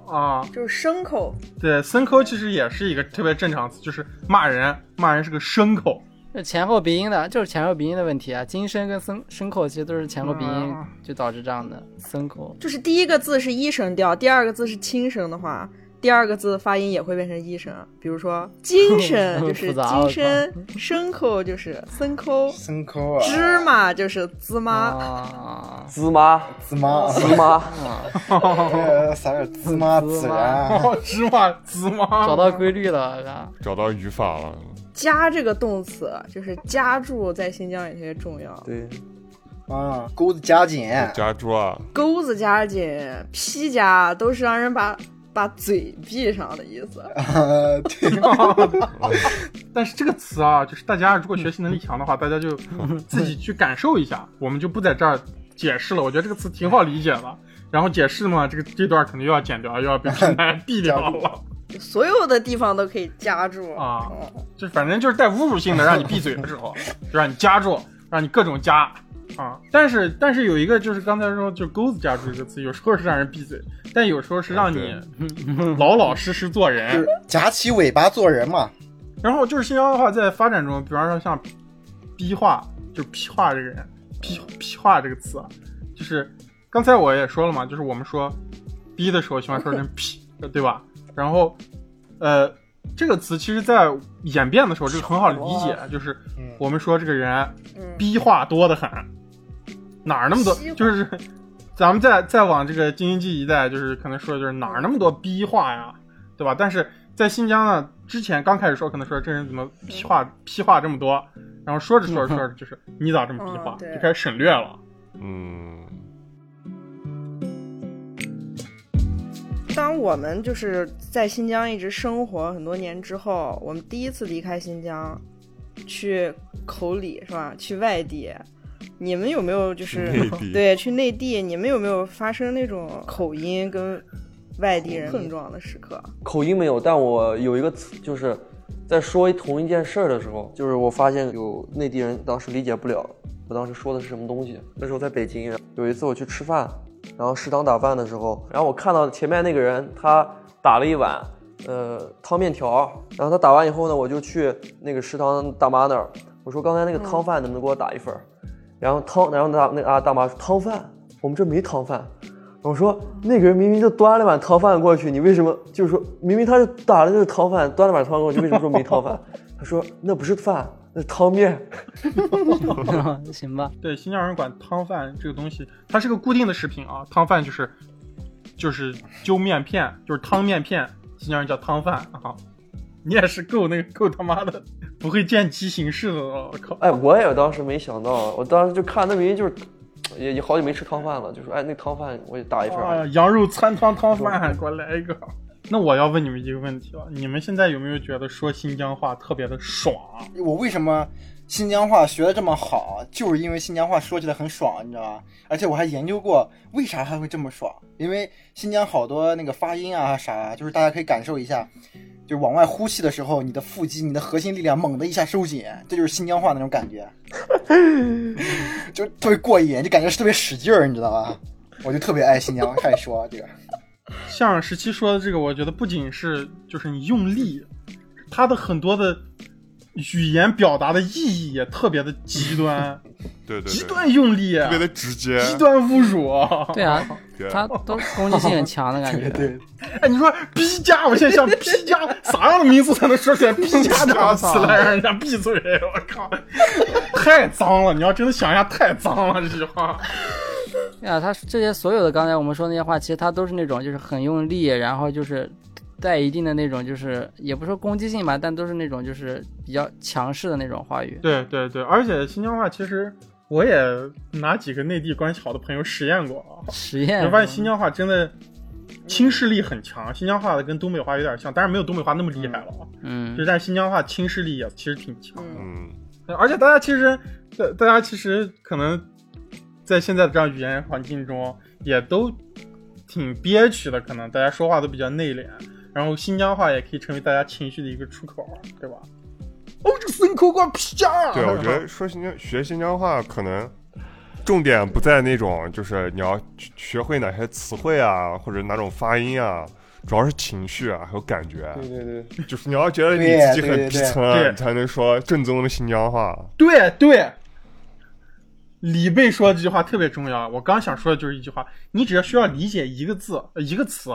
啊。就是牲口，对，森口其实也是一个特别正常的词，就是骂人，骂人是个牲口。这前后鼻音的，就是前后鼻音的问题啊。金声跟声声口其实都是前后鼻音嗯，就导致这样的声口。就是第一个字是一声调，第二个字是轻声的话，第二个字发音也会变成一声。比如说 精神就是金身，牲口就是牲口，森口啊，芝麻就是芝麻。啊，芝麻，芝麻，芝麻，呃啥点芝麻孜然，哦，芝麻芝麻，找到规律了，是吧？找到语法了，夹这个动词就是夹住，在新疆也特别重要。对，啊，钩子夹紧，夹住啊，钩子夹紧，披夹都是让人把把嘴闭上的意思。啊，对，但是这个词啊，就是大家如果学习能力强的话，大家就自己去感受一下，我们就不在这儿解释了。我觉得这个词挺好理解的。然后解释嘛，这个这段肯定又要剪掉，又要被平台 毙掉了所有的地方都可以夹住啊嗯就反正就是带侮辱性的，让你闭嘴的时候，就让你夹住，让你各种夹啊。但是但是有一个就是刚才说就钩子夹住这个词，有时候是让人闭嘴，但有时候是让你 老老实实做 就人是。夹起尾巴做人嘛，然后就是新疆话在发展中，比方说像逼话，就是批话这个人，批批话这个词啊，就是刚才我也说了嘛，就是我们说逼的时候喜欢说成批，对吧？然后呃，这个词其实在演变的时候，这个很好理解，就是嗯我们说这个人嗯，逼话多得很，哪儿那么多，就是咱们再再往这个京津冀一带，就是可能说的就是哪儿那么多逼话呀，对吧？但是在新疆呢，之前刚开始说，可能说这人怎么批话批话这么多，然后说着说着说着就是你咋这么逼话嗯，就开始省略了。嗯，当我们就是在新疆一直生活很多年之后，我们第一次离开新疆，去口里是吧？去外地，你们有没有就是 对去内地？你们有没有发生那种口音跟外地人碰撞的时刻？口音没有，但我有一个词，就是在说同一件事儿的时候，就是我发现有内地人当时理解不了我当时说的是什么东西。那时候在北京，有一次我去吃饭，然后食堂打饭的时候，然后我看到前面那个人他打了一碗呃汤面条，然后他打完以后呢，我就去那个食堂大妈那儿，我说刚才那个汤饭能不能给我打一份儿？然后汤，然后那那啊大妈说汤饭，我们这没汤饭。我说那个人明明就端了碗汤饭过去，你为什么就是说明明他是打的就是汤饭，端了碗汤过去，为什么说没汤饭？他说那不是饭，那汤面。行吧，对，新疆人管汤饭这个东西，它是个固定的食品啊。汤饭就是就是揪面片，就是汤面片，新疆人叫汤饭啊。你也是够那个够他妈的不会见机行事的了，我靠！哎，我也当时没想到，我当时就看那明明就是也也好久没吃汤饭了，就说哎那汤饭我也打一份儿。啊，羊肉汆汤汤饭，给我来一个。那我要问你们一个问题了，你们现在有没有觉得说新疆话特别的爽？我为什么新疆话学的这么好，就是因为新疆话说起来很爽，你知道吧？而且我还研究过为啥它会这么爽，因为新疆好多那个发音啊啥，就是大家可以感受一下，就是往外呼气的时候，你的腹肌、你的核心力量猛的一下收紧，这就是新疆话那种感觉，就特别过瘾，就感觉是特别使劲儿，你知道吧？我就特别爱新疆话说这个。像十七说的这个，我觉得不仅是就是你用力，他的很多的语言表达的意义也特别的极端，对对对，极端用力，特别的直接，极端侮辱。对啊，他都攻击性很强的感觉。对，哎，你说 B 加，我现在想 B 加啥样的名字才能说出来 B 加这个词来让人家闭嘴？我靠，太脏了！你要真的想一下，太脏了这句话。对啊，他这些所有的刚才我们说那些话，其实他都是那种就是很用力，然后就是带一定的那种就是也不说攻击性吧，但都是那种就是比较强势的那种话语。对对对，而且新疆话其实我也拿几个内地关系好的朋友实验过啊，实验我发现新疆话真的侵蚀力很强。新疆话的跟东北话有点像，但是没有东北话那么厉害了啊。嗯就但是新疆话侵蚀力也其实挺强的。嗯，嗯，而且大家其实，大大家其实可能在现在的这样语言环境中，也都挺憋屈的，可能大家说话都比较内敛。然后新疆话也可以成为大家情绪的一个出口，对吧？哦，这个牲口给我劈家！对，我觉得说新疆学新疆话可能重点不在那种，就是你要学会哪些词汇啊，或者哪种发音啊，主要是情绪啊，还有感觉。对对对，就是你要觉得你自己很皮层你才能说正宗的新疆话。对对，李贝说的这句话特别重要。我刚想说的就是一句话：你只要需要理解一个字、呃一个词，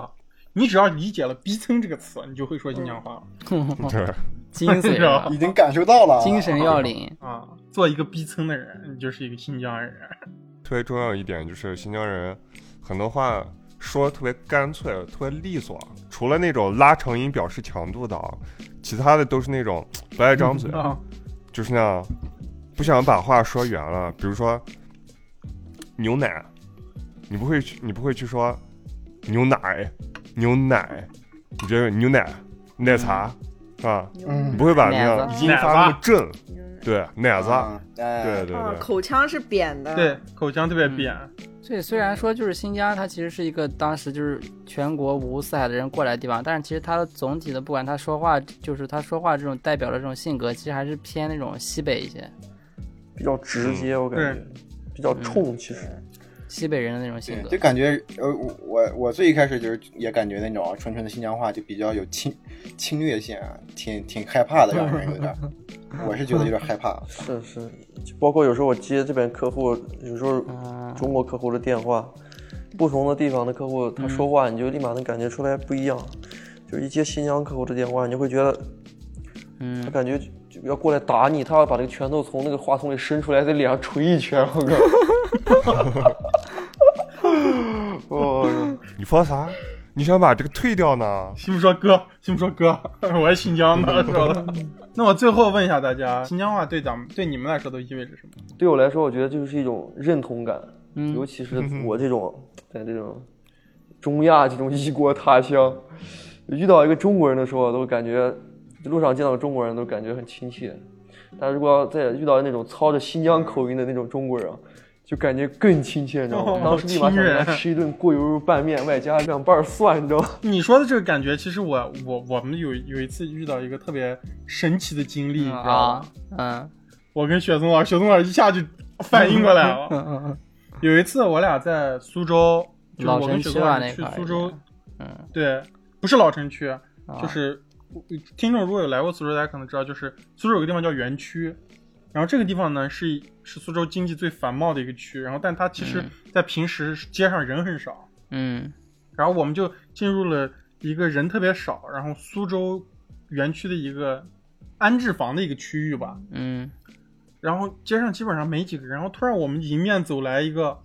你只要理解了“逼蹭”这个词，你就会说新疆话了对，精髓是吧了已经感受到了精神要领。啊！做一个逼蹭的人，你就是一个新疆人。特别重要一点就是新疆人很多话说的特别干脆，特别利索，除了那种拉长音表示强度的啊，其他的都是那种不爱张嘴，啊，就是那样不想把话说圆了。比如说牛奶，你不会去，你不会去说牛奶，牛奶，你觉得牛奶奶茶啊？嗯你不会把那奶样子音发那么正，对，奶子，对对对。口腔是扁的，对，口腔特别扁。所以虽然说就是新疆，它其实是一个当时就是全国五湖四海的人过来的地方，但是其实它的总体的，不管他说话，就是他说话这种代表的这种性格，其实还是偏那种西北一些，比较直接，我感觉比较冲，其实。西北人的那种性，格就。感觉呃，我我我最一开始就是也感觉那种纯纯的新疆话就比较有侵侵略性啊，挺挺害怕的，让人有点儿，我是觉得有点害怕。是是，就包括有时候我接这边客户，有时候嗯中国客户的电话，不同的地方的客户他说话，你就立马能感觉出来不一样。就一接新疆客户的电话，你就会觉得他嗯，感觉就要过来打你，他要把这个拳头从那个话筒里伸出来，在脸上捶一拳，我靠！哦，你说啥？你想把这个退掉呢？西姆说哥，西姆说哥，我是新疆的，说的。那我最后问一下大家，新疆话对咱们对你们来说都意味着什么？对我来说，我觉得就是一种认同感，嗯尤其是我这种在这种中亚这种异国他乡，遇到一个中国人的时候，都感觉路上见到中国人都感觉很亲切。但如果要再遇到那种操着新疆口音的那种中国人，就感觉更亲切，你知道吗？哦当时立马想给他亲人吃一顿过油肉拌面，外加两瓣蒜，你知道吗？你说的这个感觉，其实我我我们有有一次遇到一个特别神奇的经历，你知道啊吧？，嗯我跟雪松老师，雪松老师一下就反应过来了。嗯嗯嗯，有一次我俩在苏州，就是我跟老城区雪松老师去吧那块儿苏州，嗯，对，不是老城区，啊就是听众如果有来过苏州，大家可能知道，就是苏州有个地方叫园区，然后这个地方呢是是苏州经济最繁茂的一个区，然后但它其实嗯。在平时街上人很少，嗯。然后我们就进入了一个人特别少，然后苏州园区的一个安置房的一个区域吧。嗯。然后街上基本上没几个人，然后突然我们迎面走来一个，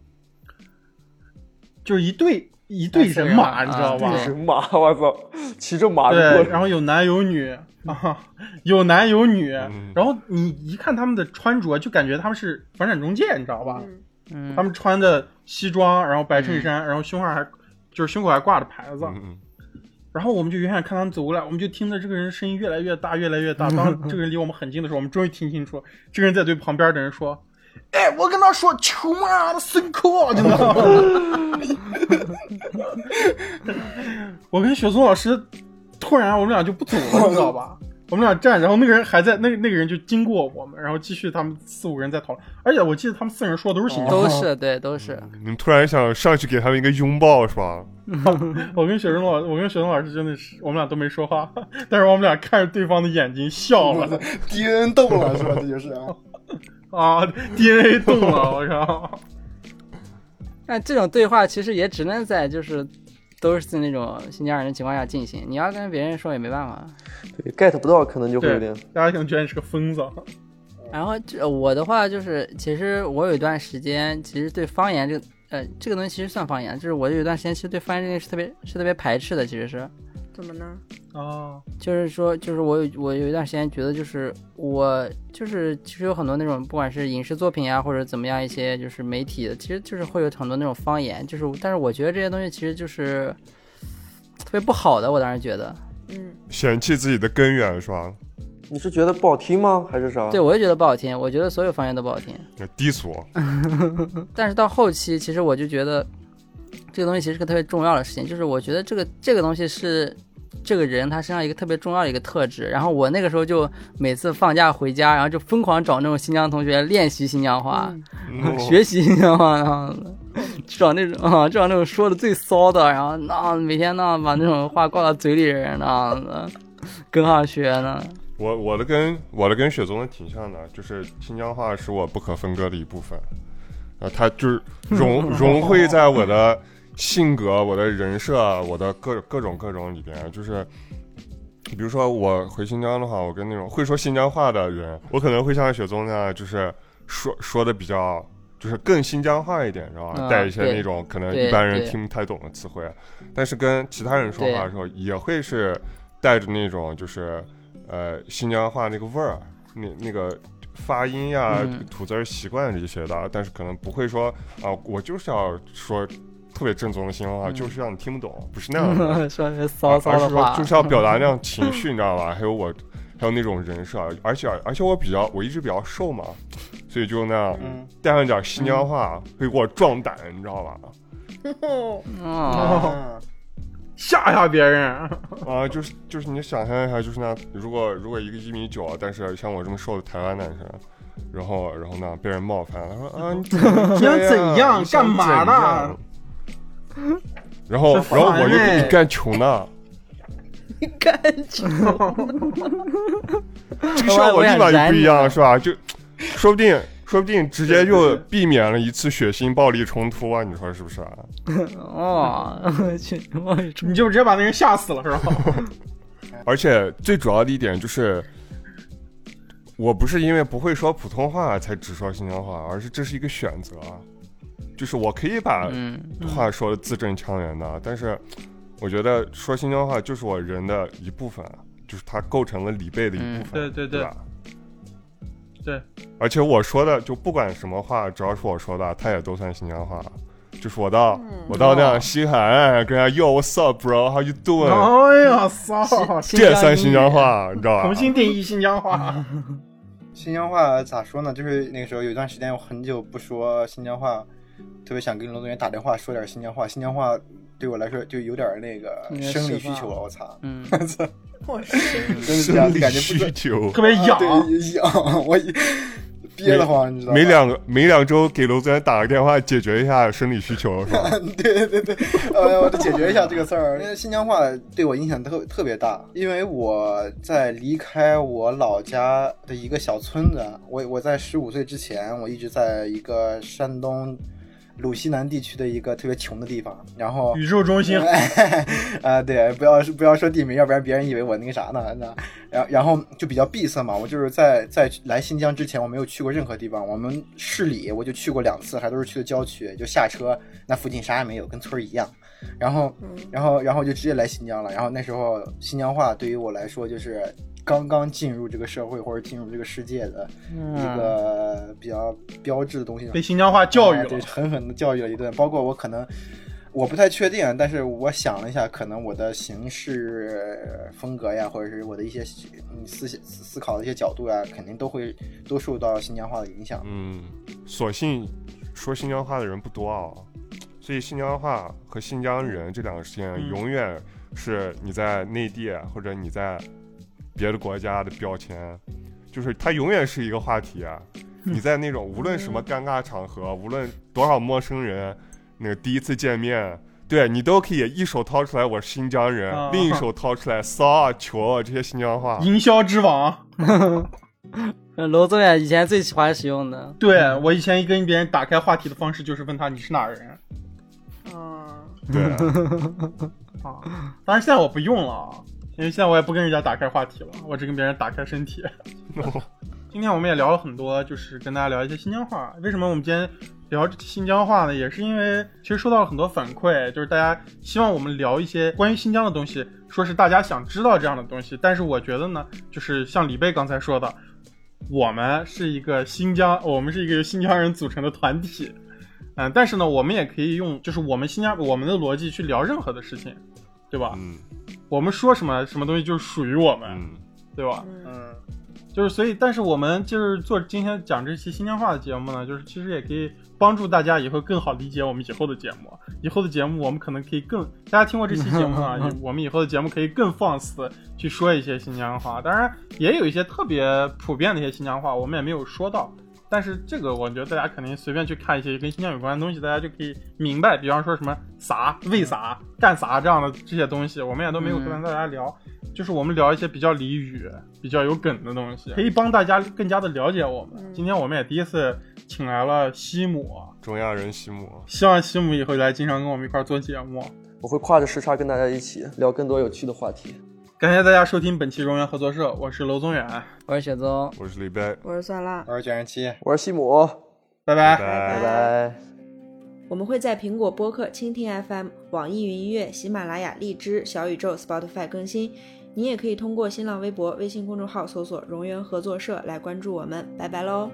就是一队一队人马，啊你知道吧？对人马，我操，骑着马对，然后有男有女啊，有男有女，嗯然后你一看他们的穿着，就感觉他们是房产中介，你知道吧？嗯嗯，他们穿的西装，然后白衬衫，然后胸上还就是胸口还挂着牌子，然后我们就远远看他们走过来，我们就听着这个人声音越来越大，越来越大。当这个人离我们很近的时候，我们终于听清楚，这个人在对旁边的人说：“哎，我跟他说，球妈的孙口，你知道吗？” 我跟雪松老师突然我们俩就不走了，你知道吧？我们俩站，然后那个人还在，那个那个人就经过我们，然后继续他们四五个人在讨论。而且我记得他们四人说的都是新疆话，都是对，都是。你们突然想上去给他们一个拥抱是吧？我跟雪松老，我跟雪松老师真的是，我们俩都没说话，但是我们俩看着对方的眼睛笑了。DNA 动了是吧？这就是啊，啊，DNA 动了，我靠！那这种对话其实也只能在就是都是那种新疆人的情况下进行，你要跟别人说也没办法。对 get 不到，可能就会有点。大家可能觉得你是个疯子。然后这我的话就是，其实我有一段时间，其实对方言这个呃这个东西其实算方言，就是我有一段时间其实对方言这个是特别是特别排斥的，其实是。怎么呢？哦，就是说，就是我有我有一段时间觉得，就是我就是其实有很多那种不管是影视作品啊，或者怎么样一些就是媒体的，其实就是会有很多那种方言，就是但是我觉得这些东西其实就是特别不好的，我当时觉得，嗯，嫌弃自己的根源是吧？你是觉得不好听吗？还是啥？对我也觉得不好听，我觉得所有方言都不好听。低俗，但是到后期，其实我就觉得这个东西其实是个特别重要的事情，就是我觉得这个这个东西是这个人他身上一个特别重要的一个特质。然后我那个时候就每次放假回家，然后就疯狂找那种新疆同学练习新疆话，嗯 学习新疆话，然后找那种啊，找那种说的最骚的，然后那每天那把那种话挂到嘴里的人那样子跟上学呢。我我的跟我的跟雪宗的挺像的，就是新疆话是我不可分割的一部分，呃，它就是融 融汇在我的性格、我的人设、我的各各种各种里边，就是。比如说我回新疆的话，我跟那种会说新疆话的人，我可能会像雪宗那样，就是说说的比较，就是更新疆话一点，知道吧？啊带一些那种可能一般人听不太懂的词汇，但是跟其他人说话的时候，也会是带着那种就是呃新疆话那个味儿，那那个发音呀、嗯吐字儿习惯这些的，但是可能不会说啊、我就是要说特别正宗的新疆话，嗯就是让你听不懂，不是那样的。说些骚骚而是说的话，就是要表达那样情绪，你知道吧？还有我，还有那种人设，而且而且我比较，我一直比较瘦嘛，所以就那样嗯，带上点新疆话，会给我壮胆，你知道吧？吓吓别人。啊，就是就是你想象一下，就是那如果如果一个一米九，但是像我这么瘦的台湾男生，然后然后呢被人冒犯，他说啊 你想怎样你干嘛呢样？然后然后我就你干穷呢，你干穷 这个效果立马就不一样，了是吧？就 说不定，说不定直接就避免了一次血腥暴力冲突啊！你说是不是啊？哦，去，我你就直接把那人吓死了是吧？而且最主要的一点就是，我不是因为不会说普通话才只说新疆话，而是这是一个选择，就是我可以把嗯，话说的字正腔圆的，但是我觉得说新疆话就是我人的一部分，就是它构成了李贝的一部分，嗯对对对对？对，而且我说的就不管什么话，只要是我说的，它也都算新疆话。就是我到、我到那样西海岸跟人家 Yo what's up bro how you doing，、哎呀，骚！新这也算新疆。话，你知道吧重？新定义新疆话。新疆话咋说呢？就是那个时候有一段时间，我很久不说新疆话，特别想跟罗东元打电话说点新疆话。新疆话对我来说就有点那个生理需求了！我操，嗯，我操真是这样，生理感觉需求，特别痒，对痒，我憋得慌，你知道吗？每两个每两周给楼主任打个电话，解决一下生理需求，是吧？对对对，呃，我得解决一下这个事儿。因为新疆话对我影响特特别大，因为我在离开我老家的一个小村子，我我在十五岁之前，我一直在一个山东鲁西南地区的一个特别穷的地方，然后宇宙中心，啊，对，不要不要说地名，要不然别人以为我那个啥呢。那然后然后就比较闭塞嘛。我就是在在来新疆之前，我没有去过任何地方。我们市里我就去过两次，还都是去的郊区，就下车那附近啥也没有，跟村儿一样。然后然后然后就直接来新疆了。然后那时候新疆话对于我来说就是刚刚进入这个社会或者进入这个世界的一个比较标志的东西。被新疆话教育了。狠狠的教育了一顿。包括我可能我不太确定，但是我想了一下，可能我的行事风格呀，或者是我的一些嗯思想思思考的一些角度呀，肯定都会都受到新疆话的影响。嗯，所幸说新疆话的人不多啊，所以新疆话和新疆人这两个事情嗯永远是你在内地或者你在别的国家的标签，就是它永远是一个话题啊。你在那种无论什么尴尬场合，无论多少陌生人，那个第一次见面。对你都可以一手掏出来我是新疆人，啊。另一手掏出来骚啊、球啊这些新疆话。营销之王，呃娄宗远以前最喜欢使用的，对我以前跟别人打开话题的方式就是问他你是哪儿人。嗯，对，啊，当然现在我不用了啊，因为现在我也不跟人家打开话题了，我只跟别人打开身体。今天我们也聊了很多，就是跟大家聊一些新疆话。为什么我们今天聊新疆话呢？也是因为其实收到了很多反馈，就是大家希望我们聊一些关于新疆的东西，说是大家想知道这样的东西。但是我觉得呢，就是像李贝刚才说的，我们是一个新疆，我们是一个由新疆人组成的团体。嗯，但是呢，我们也可以用就是我们新疆我们的逻辑去聊任何的事情，对吧？嗯我们说什么什么东西就是属于我们，嗯对吧？嗯嗯，就是所以，但是我们就是做今天讲这期新疆话的节目呢，就是其实也可以帮助大家以后更好理解我们以后的节目。以后的节目我们可能可以更，大家听过这期节目啊，我们以后的节目可以更放肆去说一些新疆话。当然，也有一些特别普遍的一些新疆话，我们也没有说到。但是这个，我觉得大家肯定随便去看一些跟新疆有关的东西，大家就可以明白。比方说什么啥、为啥、干啥这样的这些东西，我们也都没有跟大家聊。就是我们聊一些比较俚语、比较有梗的东西，可以帮大家更加的了解我们。今天我们也第一次请来了西姆，中亚人西姆。希望西姆以后来经常跟我们一块儿做节目。我会跨着时差跟大家一起聊更多有趣的话题。感谢大家收听本期荣源合作社，我是娄宗远，我是雪宗，我是李贝，我是酸辣。我是卷人七，我是西姆，拜拜。拜拜。我们会在苹果播客、蜻蜓 FM、网易云音乐、喜马拉雅、荔枝、小宇宙、Spotify 更新。你也可以通过新浪微博、微信公众号搜索“荣源合作社”来关注我们。拜拜喽！